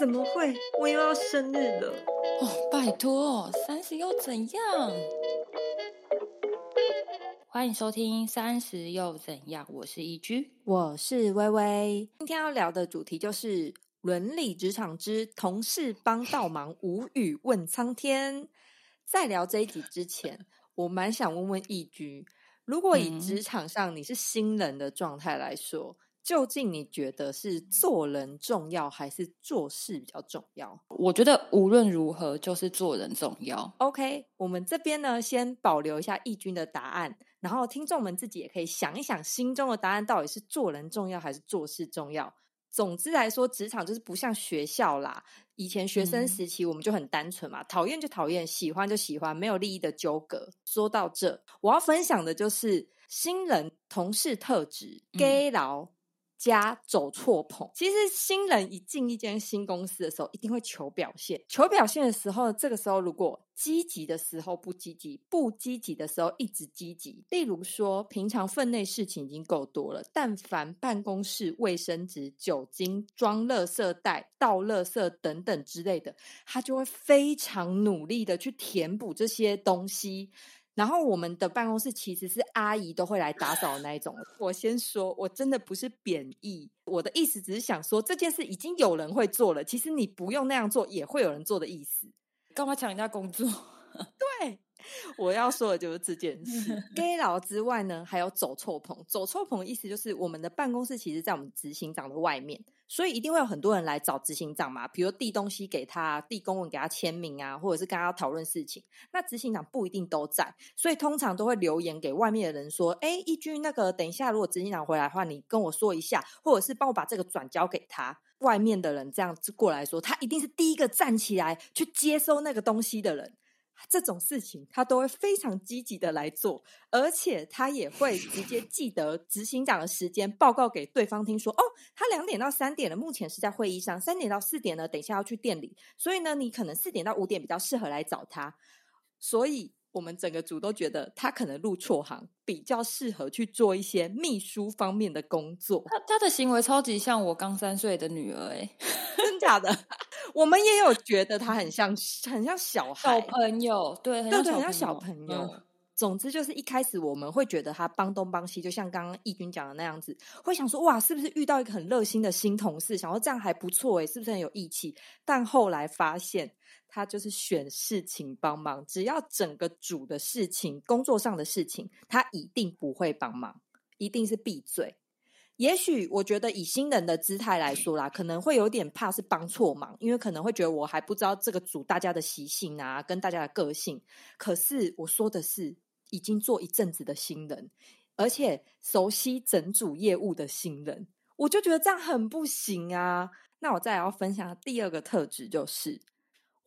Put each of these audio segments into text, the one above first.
怎么会？我又要生日了！哦，拜托，三十又怎样？欢迎收听《三十又怎样》，我是一居，我是微微。今天要聊的主题就是伦理职场之同事帮倒忙，无语问苍天。在聊这一集之前，我蛮想问问一居，如果以职场上你是新人的状态来说。究竟你觉得是做人重要还是做事比较重要？我觉得无论如何就是做人重要。OK，我们这边呢先保留一下义军的答案，然后听众们自己也可以想一想，心中的答案到底是做人重要还是做事重要。总之来说，职场就是不像学校啦。以前学生时期我们就很单纯嘛，讨厌就讨厌，喜欢就喜欢，没有利益的纠葛。说到这，我要分享的就是新人同事特质：gay 劳。加走错棚。其实新人一进一间新公司的时候，一定会求表现。求表现的时候，这个时候如果积极的时候不积极，不积极的时候一直积极。例如说，平常分内事情已经够多了，但凡办公室卫生纸、酒精、装垃圾袋、倒垃圾等等之类的，他就会非常努力的去填补这些东西。然后我们的办公室其实是阿姨都会来打扫的那一种。我先说，我真的不是贬义，我的意思只是想说这件事已经有人会做了，其实你不用那样做也会有人做的意思。干嘛抢人家工作？对，我要说的就是这件事。gay 佬之外呢，还有走错棚。走错棚的意思就是我们的办公室其实在我们执行长的外面。所以一定会有很多人来找执行长嘛，比如递东西给他、递公文给他签名啊，或者是跟他讨论事情。那执行长不一定都在，所以通常都会留言给外面的人说：“哎，一军那个，等一下如果执行长回来的话，你跟我说一下，或者是帮我把这个转交给他。”外面的人这样子过来说，他一定是第一个站起来去接收那个东西的人。这种事情他都会非常积极的来做，而且他也会直接记得执行长的时间，报告给对方听说，哦，他两点到三点了，目前是在会议上，三点到四点呢，等一下要去店里，所以呢，你可能四点到五点比较适合来找他，所以。我们整个组都觉得他可能入错行，比较适合去做一些秘书方面的工作。他他的行为超级像我刚三岁的女儿，哎，真假的？我们也有觉得他很像，很像小孩、小朋友，对，对对，很像小朋友。总之就是一开始我们会觉得他帮东帮西，就像刚刚义军讲的那样子，会想说哇，是不是遇到一个很热心的新同事？想说这样还不错，哎，是不是很有义气？但后来发现。他就是选事情帮忙，只要整个组的事情、工作上的事情，他一定不会帮忙，一定是闭嘴。也许我觉得以新人的姿态来说啦，可能会有点怕是帮错忙，因为可能会觉得我还不知道这个组大家的习性啊，跟大家的个性。可是我说的是已经做一阵子的新人，而且熟悉整组业务的新人，我就觉得这样很不行啊。那我再要分享第二个特质就是。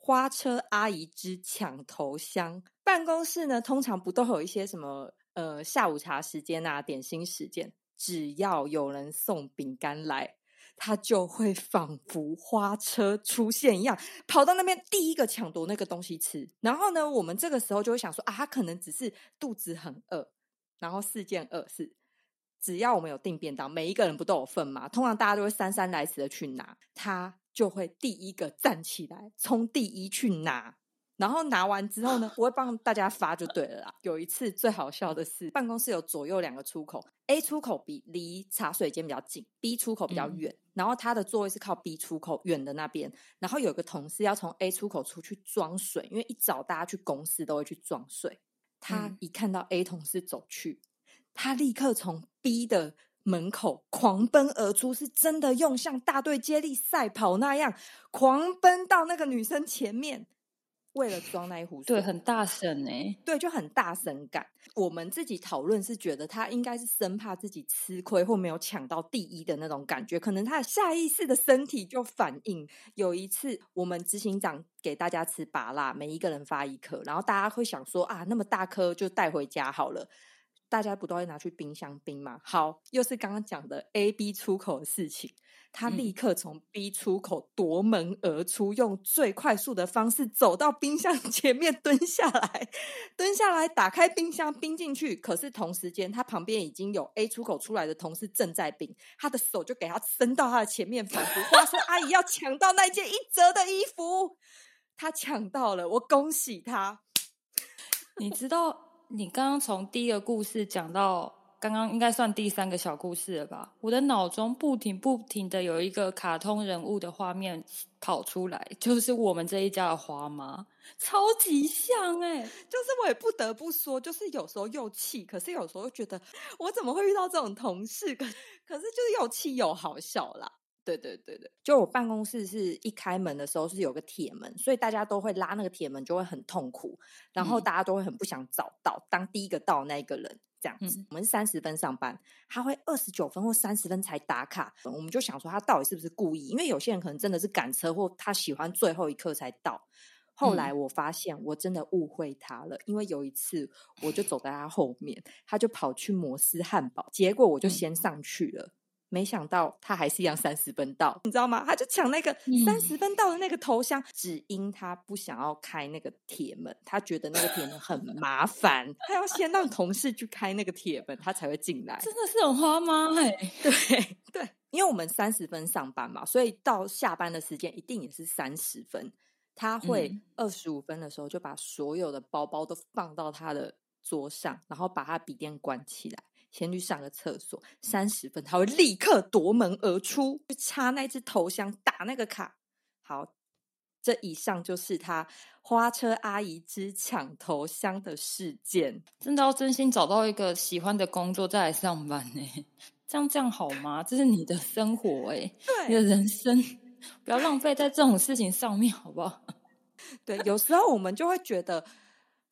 花车阿姨之抢头香，办公室呢通常不都有一些什么呃下午茶时间啊、点心时间，只要有人送饼干来，他就会仿佛花车出现一样，跑到那边第一个抢夺那个东西吃。然后呢，我们这个时候就会想说啊，他可能只是肚子很饿。然后四件二是，只要我们有订便当，每一个人不都有份吗？通常大家都会姗姗来迟的去拿他。就会第一个站起来，冲第一去拿，然后拿完之后呢，我会帮大家发就对了啦。有一次最好笑的是，办公室有左右两个出口，A 出口比离茶水间比较近，B 出口比较远。然后他的座位是靠 B 出口远的那边，然后有个同事要从 A 出口出去装水，因为一早大家去公司都会去装水。他一看到 A 同事走去，他立刻从 B 的。门口狂奔而出，是真的用像大队接力赛跑那样狂奔到那个女生前面，为了装那一壶水。对，很大声哎，对，就很大声感。我们自己讨论是觉得他应该是生怕自己吃亏或没有抢到第一的那种感觉，可能他的下意识的身体就反应。有一次，我们执行长给大家吃拔辣，每一个人发一颗，然后大家会想说啊，那么大颗就带回家好了。大家不都会拿去冰箱冰吗？好，又是刚刚讲的 A、B 出口的事情。他立刻从 B 出口夺门而出，用最快速的方式走到冰箱 前面蹲下来，蹲下来打开冰箱冰进去。可是同时间，他旁边已经有 A 出口出来的同事正在冰，他的手就给他伸到他的前面，仿佛花生阿姨要抢到那件一折的衣服。他抢到了，我恭喜他。你知道？你刚刚从第一个故事讲到刚刚，应该算第三个小故事了吧？我的脑中不停不停的有一个卡通人物的画面跑出来，就是我们这一家的花妈，超级像哎！就是我也不得不说，就是有时候又气，可是有时候又觉得我怎么会遇到这种同事？可可是就是又气又好笑啦。对对对对，就我办公室是一开门的时候是有个铁门，所以大家都会拉那个铁门，就会很痛苦，然后大家都会很不想找到当第一个到那一个人这样子。我们是三十分上班，他会二十九分或三十分才打卡，我们就想说他到底是不是故意？因为有些人可能真的是赶车或他喜欢最后一刻才到。后来我发现我真的误会他了，因为有一次我就走在他后面，他就跑去摩斯汉堡，结果我就先上去了。没想到他还是一样三十分到，你知道吗？他就抢那个三十分到的那个头香，只因他不想要开那个铁门，他觉得那个铁门很麻烦，他要先让同事去开那个铁门，他才会进来。真的是很花吗？哎，对 对，因为我们三十分上班嘛，所以到下班的时间一定也是三十分。他会二十五分的时候就把所有的包包都放到他的桌上，然后把他笔电关起来。先去上个厕所，三十分他会立刻夺门而出，去插那只头香，打那个卡。好，这以上就是他花车阿姨之抢头香的事件。真的要真心找到一个喜欢的工作再来上班呢？这样这样好吗？这是你的生活哎，你的人生，不要浪费在这种事情上面，好不好？对，有时候我们就会觉得。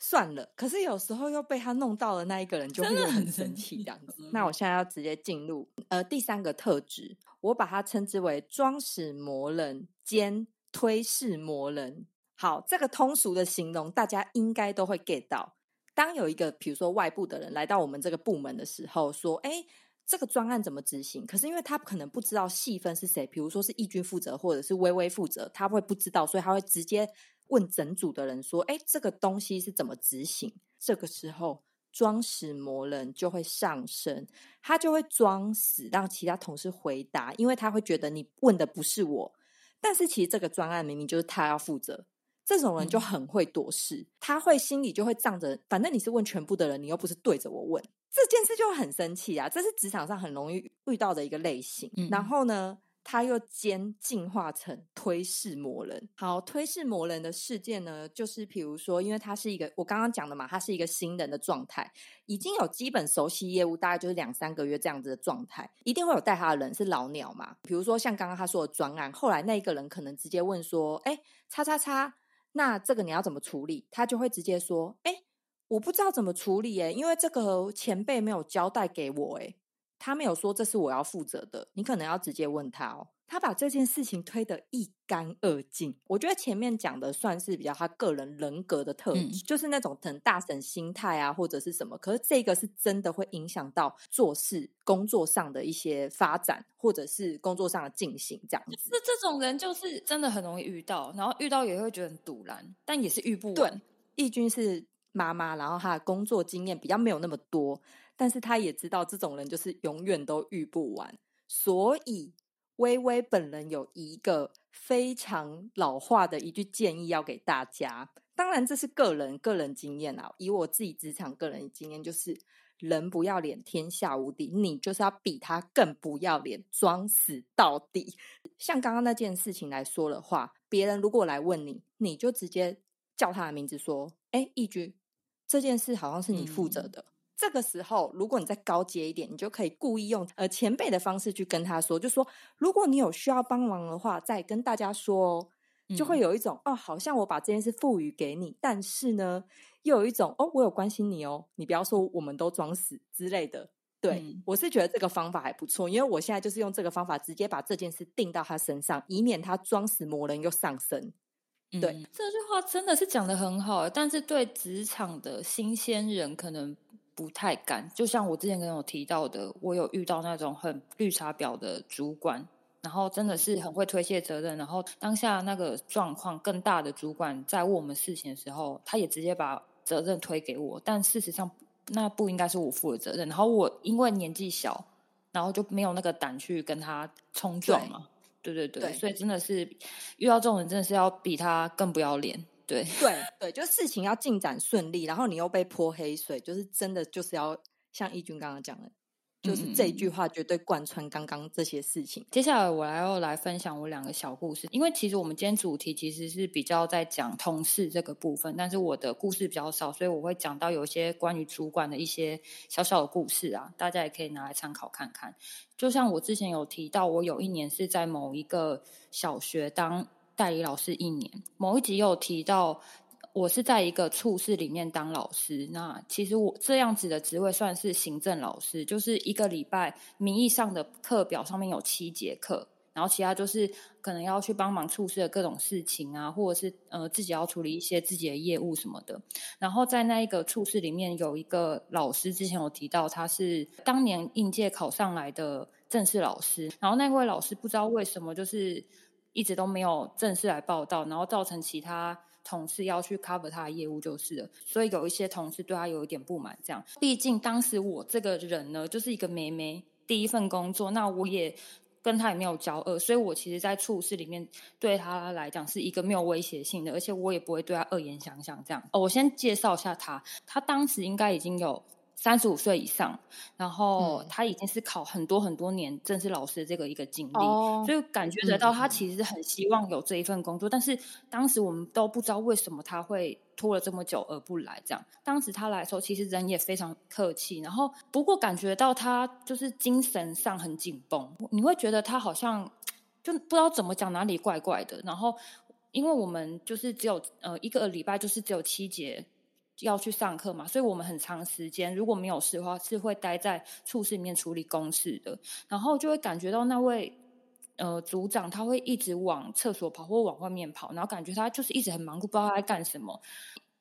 算了，可是有时候又被他弄到了那一个人，就会很生气这样子。那我现在要直接进入呃第三个特质，我把它称之为装死魔人兼推事魔人。好，这个通俗的形容大家应该都会 get 到。当有一个比如说外部的人来到我们这个部门的时候，说：“哎，这个专案怎么执行？”可是因为他可能不知道细分是谁，比如说是义军负责或者是微微负责，他会不知道，所以他会直接。问整组的人说：“哎，这个东西是怎么执行？”这个时候，装死魔人就会上升，他就会装死，让其他同事回答，因为他会觉得你问的不是我，但是其实这个专案明明就是他要负责。这种人就很会躲事，他会心里就会仗着，反正你是问全部的人，你又不是对着我问，这件事就很生气啊！这是职场上很容易遇到的一个类型。然后呢？他又兼进化成推事魔人。好，推事魔人的事件呢，就是比如说，因为他是一个我刚刚讲的嘛，他是一个新人的状态，已经有基本熟悉业务，大概就是两三个月这样子的状态，一定会有带他的人是老鸟嘛。比如说像刚刚他说的专案，后来那一个人可能直接问说：“哎，叉叉叉，那这个你要怎么处理？”他就会直接说：“哎，我不知道怎么处理，哎，因为这个前辈没有交代给我，哎。”他没有说这是我要负责的，你可能要直接问他哦。他把这件事情推得一干二净。我觉得前面讲的算是比较他个人人格的特质，就是那种很大神心态啊，或者是什么。可是这个是真的会影响到做事、工作上的一些发展，或者是工作上的进行这样子。那这种人就是真的很容易遇到，然后遇到也会觉得很堵然，但也是遇不完。义军是妈妈，然后他的工作经验比较没有那么多。但是他也知道这种人就是永远都遇不完，所以微微本人有一个非常老化的一句建议要给大家。当然这是个人个人经验啊，以我自己职场个人经验，就是人不要脸，天下无敌，你就是要比他更不要脸，装死到底。像刚刚那件事情来说的话，别人如果来问你，你就直接叫他的名字说：“哎，义军，这件事好像是你负责的。”这个时候，如果你再高阶一点，你就可以故意用呃前辈的方式去跟他说，就说如果你有需要帮忙的话，再跟大家说哦，就会有一种哦，好像我把这件事赋予给你，但是呢，又有一种哦，我有关心你哦，你不要说我们都装死之类的。对我是觉得这个方法还不错，因为我现在就是用这个方法直接把这件事定到他身上，以免他装死磨人又上身。对，这句话真的是讲的很好，但是对职场的新鲜人可能。不太敢，就像我之前跟我提到的，我有遇到那种很绿茶婊的主管，然后真的是很会推卸责任，然后当下那个状况更大的主管在问我们事情的时候，他也直接把责任推给我，但事实上那不应该是我负的责任。然后我因为年纪小，然后就没有那个胆去跟他冲撞嘛。对对对，所以真的是遇到这种人，真的是要比他更不要脸。对对 对，就事情要进展顺利，然后你又被泼黑水，就是真的就是要像义军刚刚讲的。就是这一句话绝对贯穿刚刚这些事情。接下来我来要来分享我两个小故事，因为其实我们今天主题其实是比较在讲同事这个部分，但是我的故事比较少，所以我会讲到有一些关于主管的一些小小的故事啊，大家也可以拿来参考看看。就像我之前有提到，我有一年是在某一个小学当代理老师一年，某一集有提到。我是在一个处室里面当老师，那其实我这样子的职位算是行政老师，就是一个礼拜名义上的课表上面有七节课，然后其他就是可能要去帮忙处室的各种事情啊，或者是呃自己要处理一些自己的业务什么的。然后在那一个处室里面有一个老师，之前有提到他是当年应届考上来的正式老师，然后那位老师不知道为什么就是一直都没有正式来报道，然后造成其他。同事要去 cover 他的业务就是了，所以有一些同事对他有一点不满。这样，毕竟当时我这个人呢，就是一个妹妹，第一份工作，那我也跟他也没有交恶，所以我其实，在处事里面对他来讲是一个没有威胁性的，而且我也不会对他恶言相向。这样，哦，我先介绍一下他，他当时应该已经有。三十五岁以上，然后他已经是考很多很多年正式老师的这个一个经历，所以感觉得到他其实很希望有这一份工作，但是当时我们都不知道为什么他会拖了这么久而不来。这样，当时他来的时候，其实人也非常客气，然后不过感觉到他就是精神上很紧绷，你会觉得他好像就不知道怎么讲哪里怪怪的。然后，因为我们就是只有呃一个礼拜就是只有七节。要去上课嘛，所以我们很长时间如果没有事的话，是会待在处室里面处理公事的。然后就会感觉到那位呃组长他会一直往厕所跑或往外面跑，然后感觉他就是一直很忙，不知道他在干什么。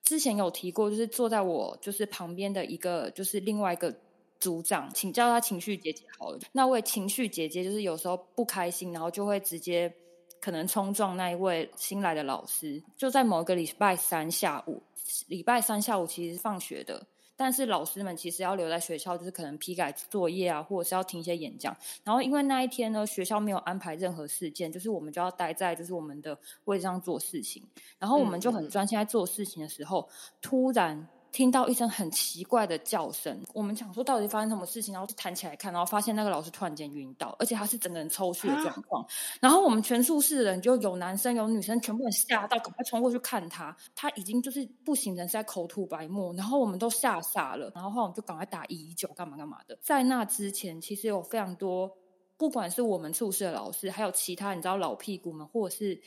之前有提过，就是坐在我就是旁边的一个就是另外一个组长，请叫他情绪姐姐好了。那位情绪姐姐就是有时候不开心，然后就会直接可能冲撞那一位新来的老师。就在某个礼拜三下午。礼拜三下午其实是放学的，但是老师们其实要留在学校，就是可能批改作业啊，或者是要听一些演讲。然后因为那一天呢，学校没有安排任何事件，就是我们就要待在就是我们的位置上做事情。然后我们就很专心在做事情的时候，突然。听到一声很奇怪的叫声，我们想说到底发生什么事情，然后就弹起来看，然后发现那个老师突然间晕倒，而且他是整个人抽搐的状况。然后我们全宿舍的人就有男生有女生，全部人吓到，赶快冲过去看他，他已经就是不省人事，在口吐白沫。然后我们都吓傻了，然后后来我们就赶快打一一九，干嘛干嘛的。在那之前，其实有非常多，不管是我们宿舍的老师，还有其他你知道老屁股们，或者是。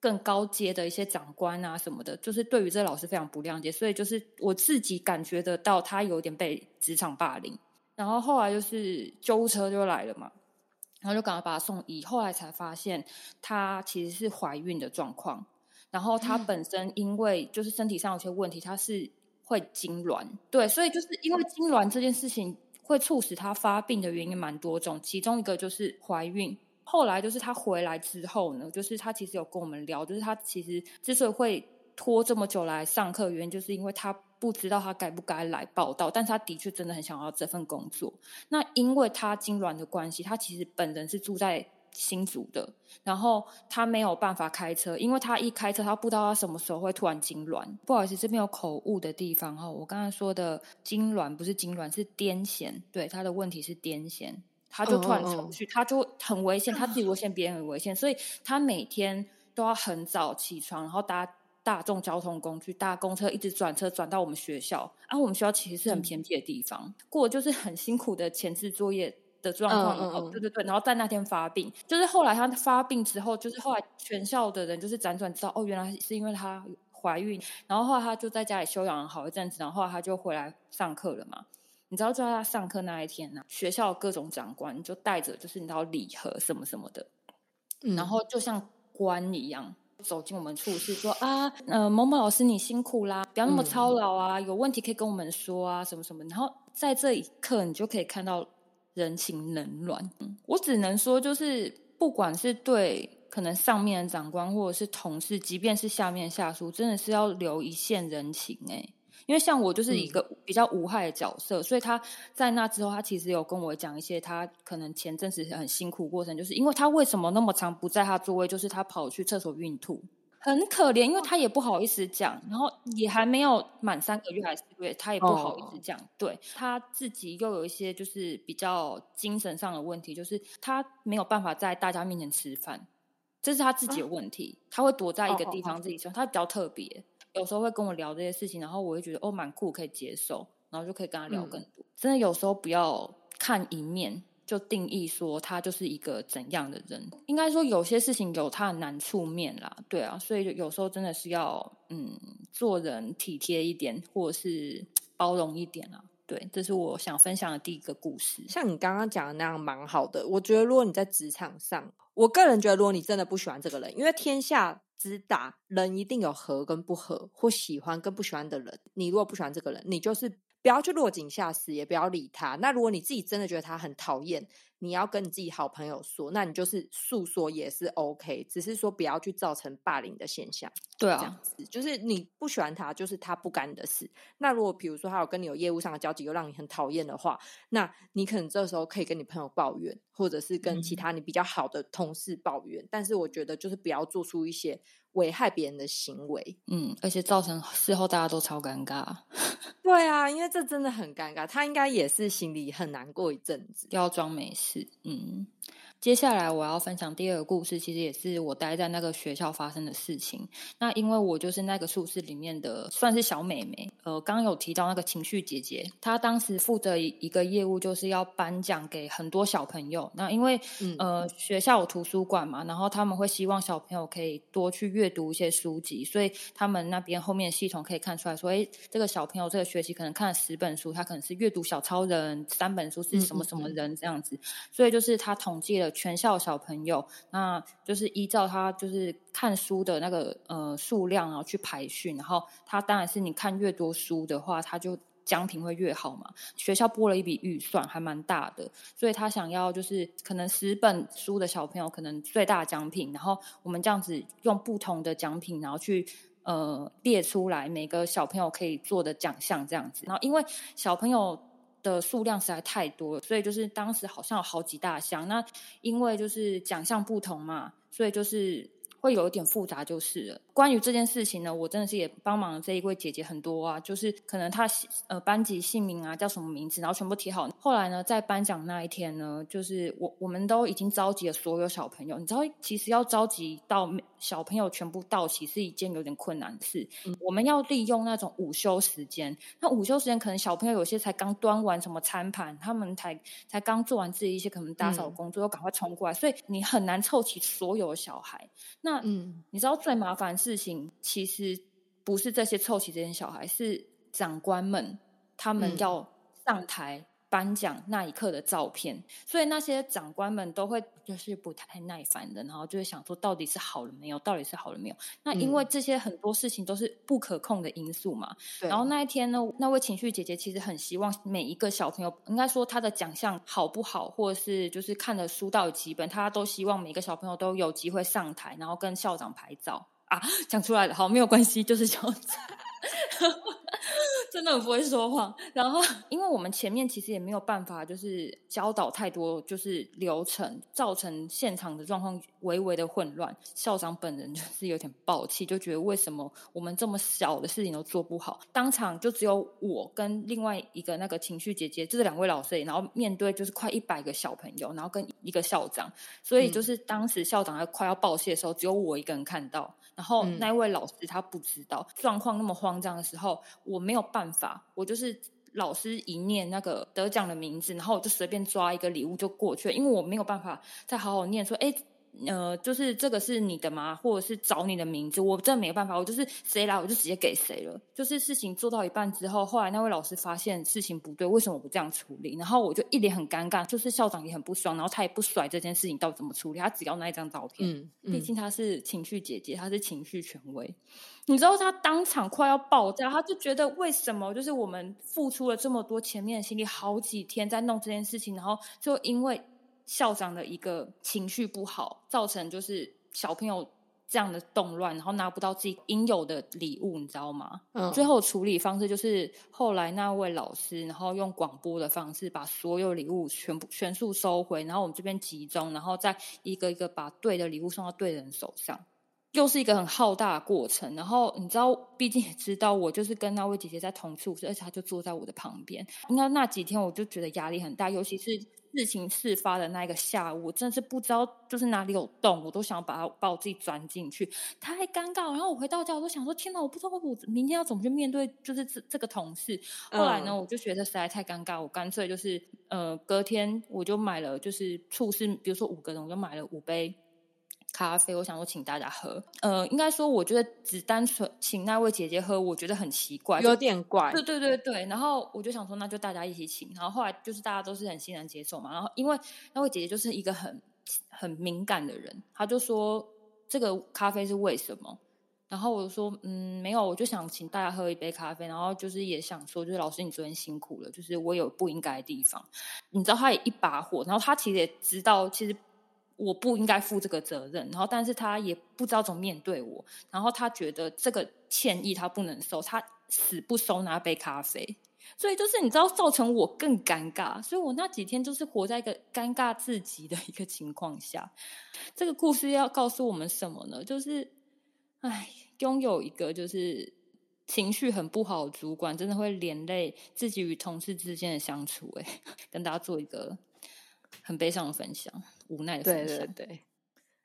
更高阶的一些长官啊什么的，就是对于这个老师非常不谅解，所以就是我自己感觉得到他有点被职场霸凌。然后后来就是救护车就来了嘛，然后就赶快把他送医。后来才发现他其实是怀孕的状况，然后他本身因为就是身体上有些问题，他是会痉挛，对，所以就是因为痉挛这件事情会促使他发病的原因蛮多种，其中一个就是怀孕。后来就是他回来之后呢，就是他其实有跟我们聊，就是他其实之所以会拖这么久来上课，原因就是因为他不知道他该不该来报道，但是他的确真的很想要这份工作。那因为他痉挛的关系，他其实本人是住在新竹的，然后他没有办法开车，因为他一开车，他不知道他什么时候会突然痉挛。不好意思，这边有口误的地方哈，我刚才说的痉挛不是痉挛，是癫痫，对，他的问题是癫痫。他就突然出去，他就很危险，他自己危险，别人很危险，所以他每天都要很早起床，然后搭大众交通工具，搭公车，一直转车转到我们学校。啊，我们学校其实是很偏僻的地方，过就是很辛苦的前置作业的状况。哦，对对对，然后在那天发病，就是后来他发病之后，就是后来全校的人就是辗转知道，哦，原来是因为他怀孕，然后后来他就在家里休养了好一阵子，然后后来他就回来上课了嘛。你知道，就在他上课那一天呢，学校各种长官就带着，就是你知道礼盒什么什么的，然后就像官一样走进我们处室，说啊，呃，某某老师你辛苦啦，不要那么操劳啊，有问题可以跟我们说啊，什么什么。然后在这一刻，你就可以看到人情冷暖。我只能说，就是不管是对可能上面的长官或者是同事，即便是下面下属，真的是要留一线人情哎。因为像我就是一个比较无害的角色，所以他在那之后，他其实有跟我讲一些他可能前阵子很辛苦过程，就是因为他为什么那么长不在他座位，就是他跑去厕所孕吐，很可怜，因为他也不好意思讲，然后也还没有满三个月还是个月，他也不好意思讲，对他自己又有一些就是比较精神上的问题，就是他没有办法在大家面前吃饭，这是他自己的问题，他会躲在一个地方自己吃，他比较特别。有时候会跟我聊这些事情，然后我会觉得哦蛮酷，可以接受，然后就可以跟他聊更多。真的有时候不要看一面就定义说他就是一个怎样的人，应该说有些事情有他的难处面啦，对啊，所以有时候真的是要嗯做人体贴一点，或者是包容一点啊。对，这是我想分享的第一个故事。像你刚刚讲的那样，蛮好的。我觉得如果你在职场上，我个人觉得，如果你真的不喜欢这个人，因为天下。知道人一定有合跟不合，或喜欢跟不喜欢的人。你如果不喜欢这个人，你就是不要去落井下石，也不要理他。那如果你自己真的觉得他很讨厌，你要跟你自己好朋友说，那你就是诉说也是 OK，只是说不要去造成霸凌的现象。对啊，这样子就是你不喜欢他，就是他不干你的事。那如果比如说他有跟你有业务上的交集，又让你很讨厌的话，那你可能这时候可以跟你朋友抱怨，或者是跟其他你比较好的同事抱怨。但是我觉得就是不要做出一些危害别人的行为。嗯，而且造成事后大家都超尴尬。对啊，因为这真的很尴尬，他应该也是心里很难过一阵子，要装没事。是，嗯。接下来我要分享第二个故事，其实也是我待在那个学校发生的事情。那因为我就是那个宿舍里面的算是小美眉，呃，刚刚有提到那个情绪姐姐，她当时负责一个业务，就是要颁奖给很多小朋友。那因为呃学校有图书馆嘛，然后他们会希望小朋友可以多去阅读一些书籍，所以他们那边后面系统可以看出来说，哎，这个小朋友这个学期可能看了十本书，他可能是阅读小超人，三本书是什么什么人这样子，所以就是他统计了。全校小朋友，那就是依照他就是看书的那个呃数量，然后去排序。然后他当然是你看越多书的话，他就奖品会越好嘛。学校拨了一笔预算，还蛮大的，所以他想要就是可能十本书的小朋友可能最大奖品，然后我们这样子用不同的奖品，然后去呃列出来每个小朋友可以做的奖项这样子。然后因为小朋友。的数量实在太多了，所以就是当时好像有好几大箱。那因为就是奖项不同嘛，所以就是。会有一点复杂，就是了。关于这件事情呢，我真的是也帮忙这一位姐姐很多啊，就是可能她呃班级姓名啊叫什么名字，然后全部贴好。后来呢，在颁奖那一天呢，就是我我们都已经召集了所有小朋友。你知道，其实要召集到小朋友全部到齐是一件有点困难的事。我们要利用那种午休时间，那午休时间可能小朋友有些才刚端完什么餐盘，他们才才刚做完自己一些可能打扫工作，又赶快冲过来，所以你很难凑齐所有的小孩。那嗯，你知道最麻烦的事情，其实不是这些凑齐这些小孩，是长官们他们要上台。颁奖那一刻的照片，所以那些长官们都会就是不太耐烦的，然后就会想说到底是好了没有？到底是好了没有？那因为这些很多事情都是不可控的因素嘛。然后那一天呢，那位情绪姐姐其实很希望每一个小朋友，应该说他的奖项好不好，或者是就是看的书到几本，他都希望每个小朋友都有机会上台，然后跟校长拍照啊。讲出来了，好，没有关系，就是校长。真的很不会说谎，然后因为我们前面其实也没有办法，就是教导太多，就是流程，造成现场的状况微微的混乱。校长本人就是有点暴气，就觉得为什么我们这么小的事情都做不好，当场就只有我跟另外一个那个情绪姐姐，就是两位老师，然后面对就是快一百个小朋友，然后跟一个校长，所以就是当时校长要快要报谢的时候，只有我一个人看到。然后那位老师他不知道状况那么慌张的时候，我没有办法，我就是老师一念那个得奖的名字，然后我就随便抓一个礼物就过去了，因为我没有办法再好好念说，哎。呃，就是这个是你的吗？或者是找你的名字？我真的没有办法，我就是谁来我就直接给谁了。就是事情做到一半之后，后来那位老师发现事情不对，为什么我不这样处理？然后我就一脸很尴尬，就是校长也很不爽，然后他也不甩这件事情到底怎么处理，他只要那一张照片。嗯，毕竟他是情绪姐姐，他是情绪权威。你知道他当场快要爆炸，他就觉得为什么就是我们付出了这么多前面的心力，好几天在弄这件事情，然后就因为。校长的一个情绪不好，造成就是小朋友这样的动乱，然后拿不到自己应有的礼物，你知道吗？嗯最后处理方式就是后来那位老师，然后用广播的方式把所有礼物全部全数收回，然后我们这边集中，然后再一个一个把对的礼物送到对的人手上。又是一个很浩大的过程，然后你知道，毕竟也知道我就是跟那位姐姐在同处室，而且她就坐在我的旁边。应该那几天我就觉得压力很大，尤其是事情事发的那一个下午，我真的是不知道就是哪里有洞，我都想把它把我自己钻进去，太尴尬。然后我回到家，我都想说，天哪，我不知道我明天要怎么去面对，就是这这个同事。后来呢，嗯我就觉得实在太尴尬，我干脆就是呃，隔天我就买了，就是醋是，比如说五个人，我就买了五杯。咖啡，我想说请大家喝。呃，应该说，我觉得只单纯请那位姐姐喝，我觉得很奇怪，有点怪，对对对对，然后我就想说，那就大家一起请。然后后来就是大家都是很欣然接受嘛。然后因为那位姐姐就是一个很很敏感的人，她就说这个咖啡是为什么？然后我就说，嗯，没有，我就想请大家喝一杯咖啡。然后就是也想说，就是老师你昨天辛苦了，就是我有不应该的地方。你知道，他也一把火，然后他其实也知道，其实。我不应该负这个责任，然后但是他也不知道怎么面对我，然后他觉得这个歉意他不能收，他死不收那杯咖啡，所以就是你知道造成我更尴尬，所以我那几天就是活在一个尴尬至极的一个情况下。这个故事要告诉我们什么呢？就是，哎，拥有一个就是情绪很不好的主管，真的会连累自己与同事之间的相处。哎，跟大家做一个很悲伤的分享。无奈的对分享。对对，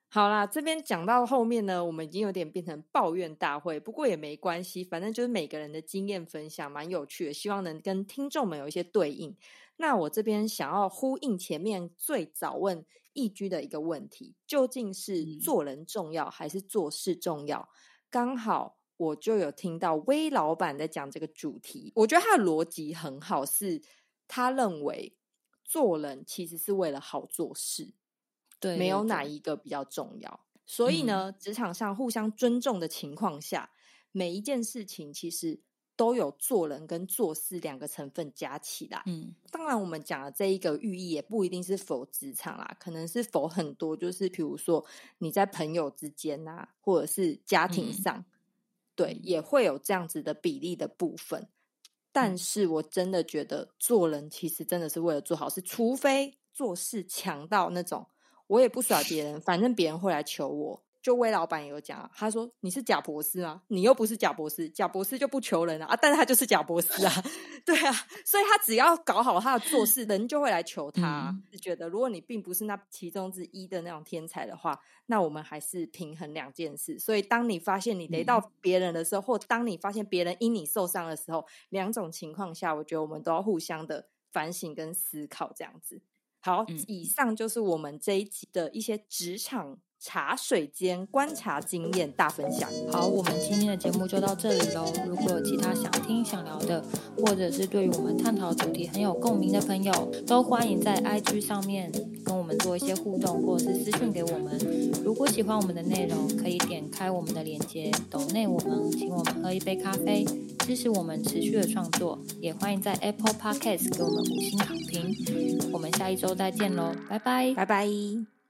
好啦，这边讲到后面呢，我们已经有点变成抱怨大会，不过也没关系，反正就是每个人的经验分享，蛮有趣的，希望能跟听众们有一些对应。那我这边想要呼应前面最早问易居的一个问题，究竟是嗯做人重要还是做事重要？刚好我就有听到威老板在讲这个主题，我觉得他的逻辑很好，是他认为做人其实是为了好做事。对，没有哪一个比较重要。所以呢，嗯职场上互相尊重的情况下，每一件事情其实都有做人跟做事两个成分加起来。嗯当然，我们讲的这一个寓意也不一定是否职场啦，可能是否很多，就是比如说你在朋友之间呐、或者是家庭嗯上，对，嗯也会有这样子的比例的部分。但嗯是我真的觉得做人其实真的是为了做好事，除非做事强到那种我也不耍别人，反正别人会来求我。就魏老板也有讲啊，他说你是假博士啊，你又不是假博士，假博士就不求人啊，啊但是他就是假博士啊，对啊，所以他只要搞好他的做事，人就会来求他是觉得如果你并不是那其中之一的那种天才的话，那我们还是平衡两件事。所以当你发现你雷到别人的时候，或当你发现别人因你受伤的时候，两种情况下，我觉得我们都要互相的反省跟思考，这样子。好，嗯。以上就是我们这一集的一些职场茶水间观察经验大分享。好，我们今天的节目就到这里喽。如果有其他想听、想聊的，或者是对于我们探讨主题很有共鸣的朋友，都欢迎在 IG 上面跟我们做一些互动，或者是私讯给我们。如果喜欢我们的内容，可以点开我们的链接，抖内我们，请我们喝一杯咖啡，支持我们持续的创作。也欢迎在 Apple Podcast 给我们五星好评。我们下一周再见喽，拜拜。拜拜。